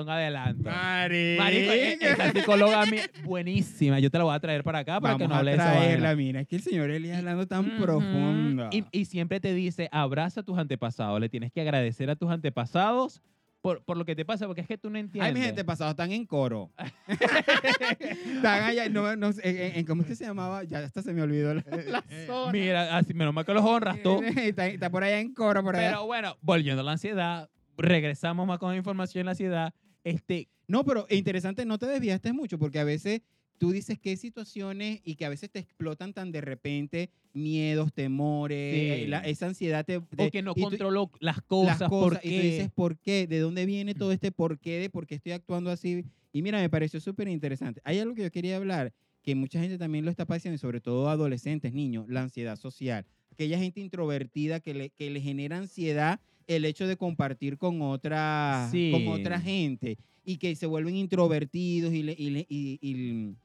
un adelanto. Marica. Marico, e- esa psicóloga a mí, buenísima. Yo te la voy a traer para acá para Vamos que no a hable de esa traerla, mira. Es que el señor Eli hablando tan Ujú. profundo. Y, y siempre te dice, abraza a tus antepasados. Le tienes que agradecer a tus antepasados por, por lo que te pasa, porque es que tú no entiendes. Ay, mi gente pasado están en coro. <laughs> están allá, no, no sé, en, en- ¿cómo es que se llamaba? Ya hasta se me olvidó la, la zona. Mira, así, menos mal que los honras tú. <laughs> está, está por allá en coro, por allá. Pero bueno, volviendo a la ansiedad, regresamos más con información en la ansiedad. Este, No, pero interesante, no te desviaste mucho porque a veces tú dices qué situaciones y que a veces te explotan tan de repente miedos, temores, Sí. eh, la- esa ansiedad te, O te- que no y tú- controlo las las cosas, cosas porque y tú dices por qué, de dónde viene todo este por qué, de por qué estoy actuando así. Y mira, me pareció súper interesante. Hay algo que yo quería hablar, que mucha gente también lo está padeciendo, y sobre todo adolescentes, niños, la ansiedad social. Aquella gente introvertida que le, que le genera ansiedad el hecho de compartir con otra, Sí. con otra gente y que se vuelven introvertidos y, le- y le- y- y-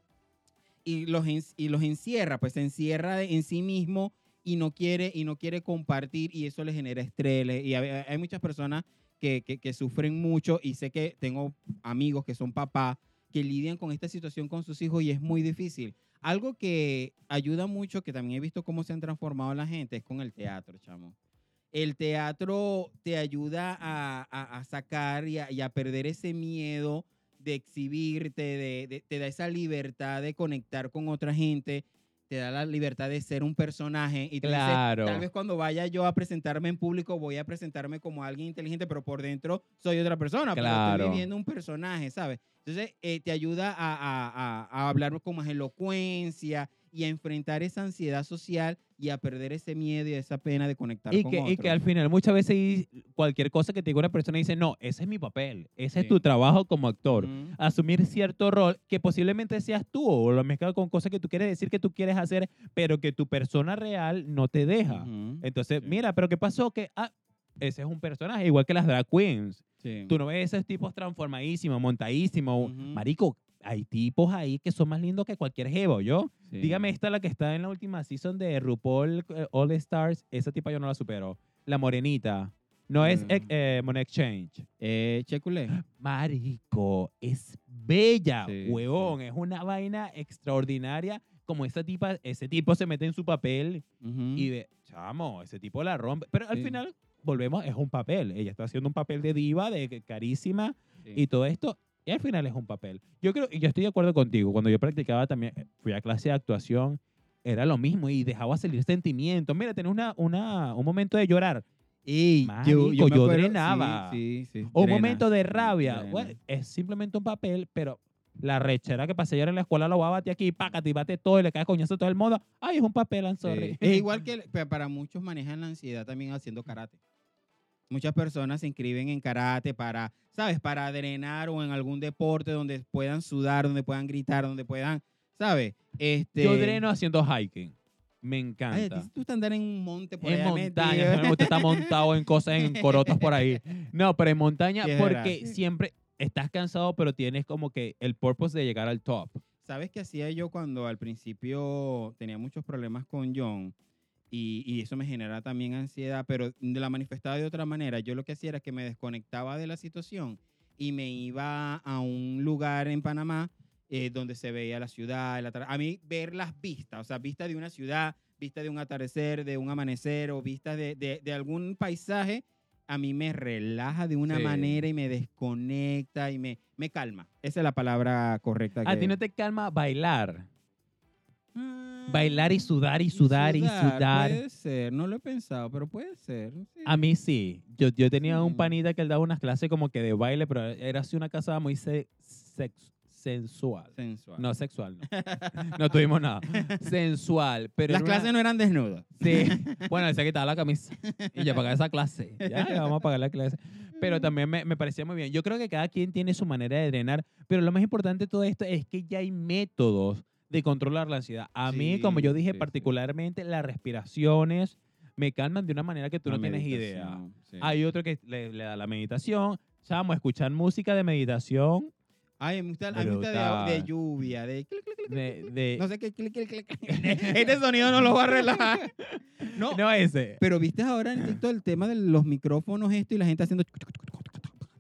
y los, en- y los encierra, pues se encierra en sí mismo y no quiere y no quiere compartir y eso le genera estrés. Y hay, hay muchas personas que, que- que sufren mucho y sé que tengo amigos que son papás que lidian con esta situación con sus hijos y es muy difícil. Algo que ayuda mucho, que también he visto cómo se han transformado la gente, es con el teatro, chamo. El teatro te ayuda a, a- a sacar y a, y a perder ese miedo de exhibirte, de, de- te da esa libertad de conectar con otra gente, te da la libertad de ser un personaje. Y dices, tal vez cuando vaya yo a presentarme en público, voy a presentarme como alguien inteligente, pero por dentro soy otra persona. Pero Claro. estoy viviendo un personaje, ¿sabes? Entonces, eh, te ayuda a- a hablar con más elocuencia y a enfrentar esa ansiedad social y a perder ese miedo y esa pena de conectar y con que, y que otros. al final muchas veces cualquier cosa que te diga una persona dice, no, ese es mi papel, ese es Sí. tu trabajo como actor. Asumir cierto rol que posiblemente seas tú o lo mezclas con cosas que tú quieres decir que tú quieres hacer, pero que tu persona real no te deja. Entonces, Sí. mira, pero ¿qué pasó? Que, ah, ese es un personaje, igual que las drag queens. Sí. Tú no ves esos tipos transformadísimos, montadísimos. Ujú. Marico, hay tipos ahí que son más lindos que cualquier jevo, ¿yo? Sí. Dígame esta, la que está en la última season de RuPaul eh, All Stars. Esa tipa yo no la supero. La morenita. No es Mm. eh, eh, Money Exchange. Eh, Checulé. Marico, es bella, Sí, huevón. Es una vaina extraordinaria. Como esa tipa, ese tipo se mete en su papel Ujú. y de, chamo, ese tipo la rompe. Pero al Sí. final, volvemos, es un papel. Ella está haciendo un papel de diva, de carísima Sí. y todo esto. Y al final es un papel. Yo creo, y yo estoy de acuerdo contigo. Cuando yo practicaba también, eh, fui a clase de actuación, era lo mismo y dejaba salir sentimientos. Mira, tenés una, una, un momento de llorar. Marico, me yo acuerdo- drenaba. Sí, sí, sí, O un drena, momento de rabia. Bueno, es simplemente un papel, pero la rechera que pasé ayer en la escuela lo va a batir aquí, pácate y bate todo y le cae coñazo a todo el mundo. Ay, es un papel, I'm sorry. Es <laughs> igual que para muchos manejan la ansiedad también haciendo karate. Muchas personas se inscriben en karate para, ¿sabes? Para drenar o en algún deporte donde puedan sudar, donde puedan gritar, donde puedan, ¿sabes? Este, Yo dreno haciendo hiking. Me Ay, encanta. ti te gusta andar en un monte por en allá montaña, metido. no me gusta estar montado en cosas, en corotos por ahí. <laughs> No, pero en montaña, Sí, porque verdad. siempre estás cansado, pero tienes como que el purpose de llegar al top. ¿Sabes qué hacía yo cuando al principio tenía muchos problemas con John? Y, y eso me genera también ansiedad, pero la manifestaba de otra manera. Yo lo que hacía era que me desconectaba de la situación y me iba a un lugar en Panamá eh, donde se veía la ciudad. a mí ver las vistas, o sea, vista de una ciudad, vista de un atardecer, de un amanecer o vista de, de- de algún paisaje, a mí me relaja de una Sí. manera y me desconecta y me, me calma. Esa es la palabra correcta. A que- ti no te calma bailar. Mm, Bailar y sudar y sudar y sudar. Puede ser, no lo he pensado, pero puede ser. sí. A mí sí. Yo, yo tenía un panita que él daba unas clases como que de baile, pero era así una casa muy se- sex- sensual. Sensual. No sexual, no. <laughs> No tuvimos nada. Sensual. Pero Las era una- clases no eran desnudas. Sí. <laughs> Bueno, él se quitaba la camisa y ya pagaba esa clase. Ya, le vamos a pagar la clase. Pero <laughs> también me, me parecía muy bien. Yo creo que cada quien tiene su manera de drenar, pero lo más importante de todo esto es que ya hay métodos de controlar la ansiedad. A mí, como yo Sí, dije, sí, sí. particularmente las respiraciones me calman de una manera que tú La no tienes idea. sí. Hay otro que le, le da la meditación. Chamo, escuchar música de meditación. Ay, me gusta, a mí me gusta de, lluvia, de... clic, clic, clic, De, clic. de- No sé qué, clic, clic, clic. <laughs> Este sonido no lo va a relajar. No, <laughs> no ese. pero viste ahora en TikTok el tema de los micrófonos esto y la gente haciendo...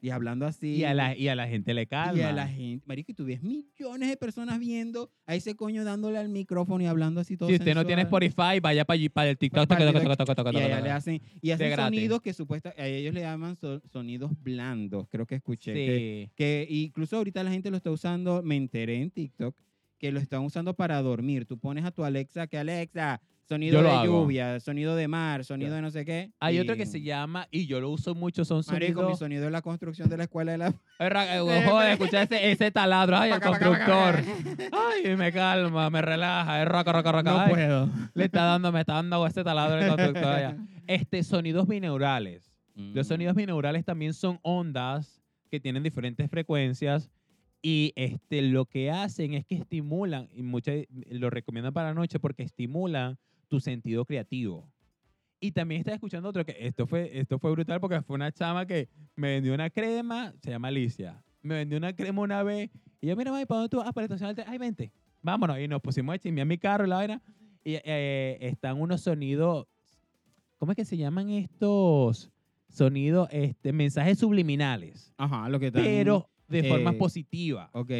Y hablando así. Y a, la, y a la gente le calma. Y a la gente, marico, y tú ves millones de personas viendo a ese coño dándole al micrófono y hablando así todo Si usted no tiene. Spotify, vaya para allí, para el TikTok. Para el Y allá le hacen, y hacen sonidos que supuestamente a ellos le llaman so- sonidos blandos, creo que escuché. Que, Sí. que incluso ahorita la gente lo está usando, me enteré en TikTok, que lo están usando para dormir. Tú pones a tu Alexa, que Alexa, sonido de hago. lluvia, sonido de mar, sonido de no sé qué. Hay y- otro que se llama, y yo lo uso mucho, son Marico, mi sonidos... sonido de la construcción de la escuela de la... <laughs> <laughs> Eh, Joder, escucha ese, ese taladro. Ay, el constructor. <laughs> Ay, me calma, me relaja. Es roca, roca, roca. No Ay, puedo. Le está dando, me está dando ese taladro el constructor allá. Este, sonidos binaurales. Los Mm. sonidos binaurales también son ondas que tienen diferentes frecuencias y este, lo que hacen es que estimulan, y muchas lo recomiendan para la noche porque estimulan tu sentido creativo. Y también estaba escuchando otro que esto fue, esto fue brutal porque fue una chama que me vendió una crema, se llama Alicia, me vendió una crema una vez y yo, mira, mami, ¿para dónde tú vas? Ah, para tren. Ay, vente, vámonos. Y nos pusimos a chismear mi carro y la vaina. Y eh, están unos sonidos, ¿cómo es que se llaman estos sonidos? Este, mensajes subliminales, Ajá, lo que están... pero de forma eh, positiva, Ok.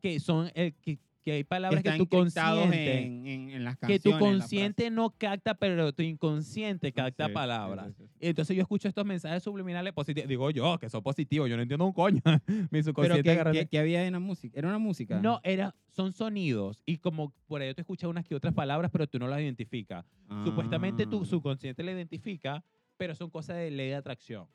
que son, el, que, que hay palabras que, están tu consciente, en, en, en las que tu consciente no capta, pero tu inconsciente capta Sí, palabras. sí, sí, entonces yo escucho estos mensajes subliminales positivos. Digo yo, que son positivos. Yo no entiendo un coño. <laughs> Mi Pero subconsciente ¿qué, agarra- qué- qué había en la música? ¿Era una música? No, era, son sonidos. Y como por ahí tú escuchas unas que otras palabras, pero tú no las identificas. Supuestamente tu Ah. subconsciente la identifica, pero son cosas de ley de atracción.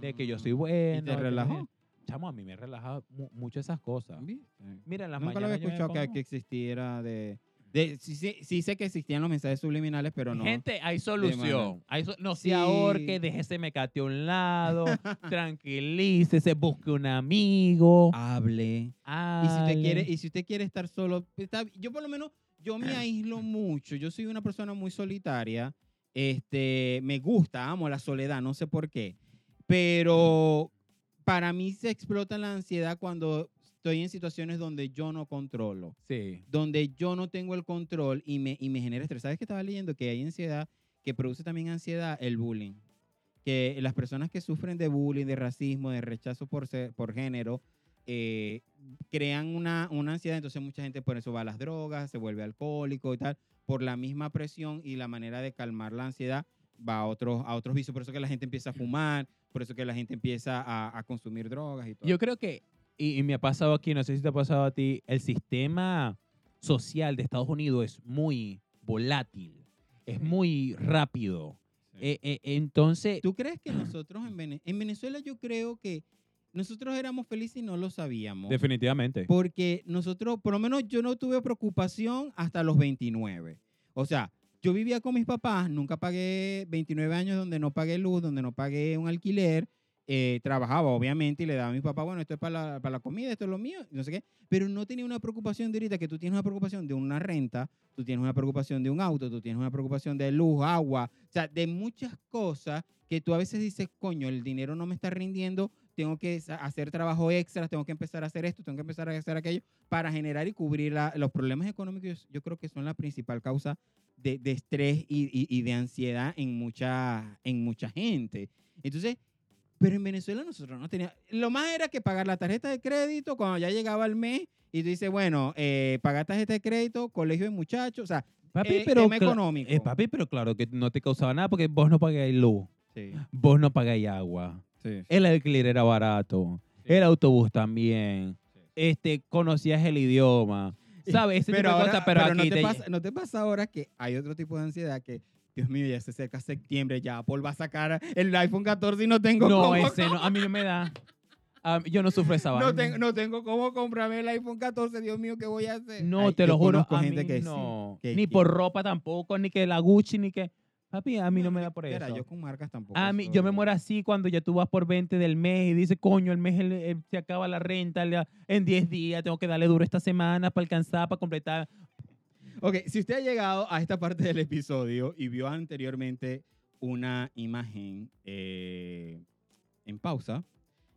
De que yo soy Ah. bueno. ¿Y te que- relajó? Chamo, a mí me relaja mu- mucho esas cosas. ¿Viste? Mira, en las Nunca lo había mañanas yo me escuchado que, pongo- que existiera de... de sí, sí, sí sé que existían los mensajes subliminales, pero no. Gente, hay solución. Hay so- no Sí. se ahorque, déjese mecate a un lado, <laughs> tranquilícese, busque un amigo. Hable. Ah, Y si usted quiere, y si usted quiere estar solo, está- yo por lo menos, yo me aíslo mucho. Yo soy una persona muy solitaria. Este, me gusta, amo la soledad, no sé por qué. Pero para mí se explota la ansiedad cuando estoy en situaciones donde yo no controlo, Sí. donde yo no tengo el control y me, y me genera estrés. ¿Sabes que estaba leyendo? Que hay ansiedad, que produce también ansiedad el bullying. Que las personas que sufren de bullying, de racismo, de rechazo por, ser- por género, eh, crean una, una ansiedad, entonces mucha gente por eso va a las drogas, se vuelve alcohólico y tal, por la misma presión y la manera de calmar la ansiedad va a otros, a otros vicios, por eso que la gente empieza a fumar, por eso que la gente empieza a, a consumir drogas y todo. Yo creo que, y, y me ha pasado aquí, no sé si te ha pasado a ti, el sistema social de Estados Unidos es muy volátil, es muy rápido. Sí. Eh, eh, entonces, ¿Tú crees que nosotros en, Vene- en Venezuela yo creo que nosotros éramos felices y no lo sabíamos? definitivamente. Porque nosotros, por lo menos yo no tuve preocupación hasta los 29. O sea, yo vivía con mis papás, nunca pagué 29 años donde no pagué luz, donde no pagué un alquiler. eh, trabajaba, obviamente, y le daba a mi papá, bueno, esto es para la, para la comida, esto es lo mío, no sé qué. Pero no tenía una preocupación de ahorita, que tú tienes una preocupación de una renta, tú tienes una preocupación de un auto, tú tienes una preocupación de luz, agua, o sea, de muchas cosas que tú a veces dices, coño, el dinero no me está rindiendo, tengo que hacer trabajo extras, tengo que empezar a hacer esto, tengo que empezar a hacer aquello, para generar y cubrir la- los problemas económicos. Yo creo que son la principal causa de, de estrés y, y- y de ansiedad en mucha, en mucha gente. Entonces, pero en Venezuela nosotros no teníamos, lo más era que pagar la tarjeta de crédito cuando ya llegaba el mes y tú dices, bueno, eh, pagar tarjeta de crédito, colegio de muchachos, o sea, Papi, eh, pero, tema económico. eh, papi, pero claro que no te causaba nada porque vos no pagáis luz, Sí, vos no pagáis agua, sí, el alquiler era barato, Sí. el autobús también, Sí. este, conocías el idioma, ¿sabes? Ese tipo de ahora- pero, no, aquí te te- pasa, ¿no te pasa ahora que hay otro tipo de ansiedad que, Dios mío, ya se acerca septiembre, ya Apple va a sacar el iPhone 14 y no tengo No, cómo, ese no, a mí no me da. Yo no sufro esa no, vaina. tengo, no tengo cómo comprarme el iPhone 14, Dios mío, ¿qué voy a hacer? No, Ay, te lo juro, a gente mí que sí, no. que- ni que- por ropa tampoco, ni que la Gucci, ni que... Papi, a mí no me da por eso. yo con marcas tampoco. A mí, yo me muero así cuando ya tú vas por 20 del mes y dices, coño, el mes el- el- se acaba la renta el- en 10 días, tengo que darle duro esta semana para alcanzar, para completar. Ok, si usted ha llegado a esta parte del episodio y vio anteriormente una imagen eh, en pausa,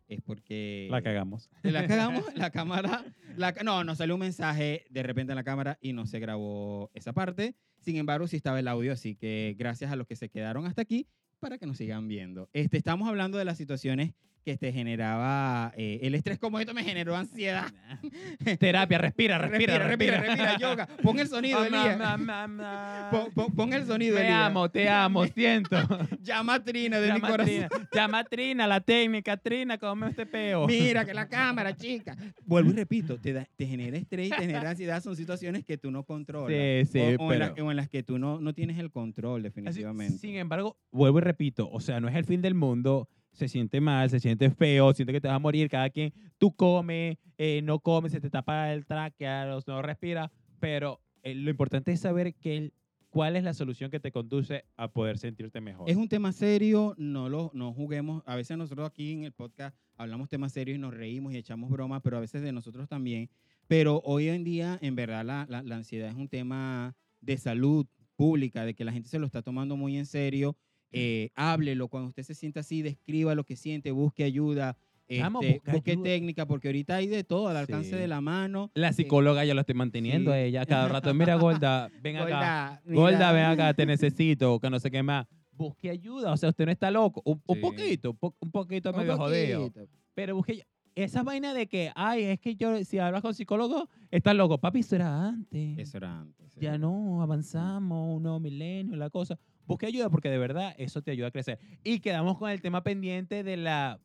es porque... La cagamos. <laughs> La cagamos, <laughs> la cámara. la no, nos salió un mensaje de repente en la cámara y no se grabó esa parte. Sin embargo, sí estaba el audio, así que gracias a los que se quedaron hasta aquí para que nos sigan viendo. Este, estamos hablando de las situaciones que te generaba eh, el estrés, como esto me generó ansiedad. <laughs> Terapia, respira, respira, respira. respira, yoga. Pon el sonido, Elías. <laughs> Pon, pon- pon el sonido, Te amo, te amo, <laughs> siento. Llama a Trina de mi Llama corazón. Trina, llama a Trina, la técnica, Trina, come este peo. Mira que la cámara, chica. Vuelvo y repito, te, da- te genera estrés y te genera ansiedad. Son situaciones que tú no controlas. Sí, sí, o, o en o las que tú no, no tienes el control, Así- definitivamente. sin embargo, vuelvo y repito, o sea, no es el fin del mundo, se siente mal, se siente feo, siente que te vas a morir, cada quien, tú comes, eh, no comes, se te tapa el tráquea, no respira, pero eh, lo importante es saber que cuál es la solución que te conduce a poder sentirte mejor. Es un tema serio, no lo no juguemos. A veces nosotros aquí en el podcast hablamos temas serios y nos reímos y echamos bromas, pero a veces de nosotros también. Pero hoy en día, en verdad, la- la ansiedad es un tema de salud pública, de que la gente se lo está tomando muy en serio. Eh, háblelo, cuando usted se sienta así, describa lo que siente, busque ayuda, Chamo, este, busca busque ayuda. técnica, porque ahorita hay de todo al alcance Sí. de la mano. La psicóloga yo la estoy manteniendo sí. a ella cada rato. Mira, Gorda, ven acá. Gorda, ven acá, te necesito, que no sé qué más. Busque ayuda, o sea, usted no está loco. Un, un Sí. poquito, un, po- un poquito Un medio jodido. poquito. Pero busque esa vaina de que, ay, es que yo, si hablas con psicólogo, estás loco. Papi, eso era antes. Eso era antes. sí. Ya no, avanzamos, un nuevo milenio, la cosa. Busque ayuda porque de verdad eso te ayuda a crecer. Y quedamos con el tema pendiente de la,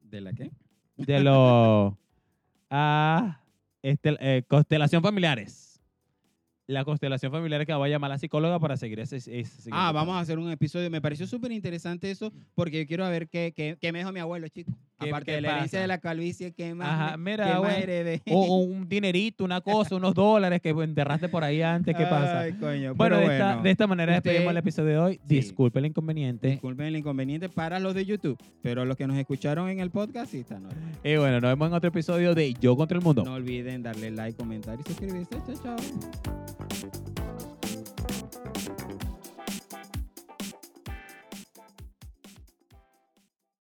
¿De la qué? de los, <laughs> ah, este, eh, constelación familiares. La constelación familiar que va a llamar la psicóloga para seguir ese, ese Ah, vamos a hacer un episodio. Me pareció súper interesante eso porque yo quiero ver qué, qué, qué me dejó mi abuelo, chico. ¿Qué- Aparte qué de la herencia pasa? de la calvicie, ¿qué más, Ajá, mira? O, un dinerito, una cosa, unos dólares que enterraste por ahí antes, ¿qué pasa? Ay, coño. Bueno, de, Esta, bueno, de esta manera usted- despedimos el episodio de hoy. Sí. Disculpe el inconveniente. disculpen el inconveniente para los de YouTube, pero los que nos escucharon en el podcast sí están. normal. Y bueno, nos vemos en otro episodio de Yo contra el Mundo. No olviden darle like, comentar y suscribirse. Chao, chao.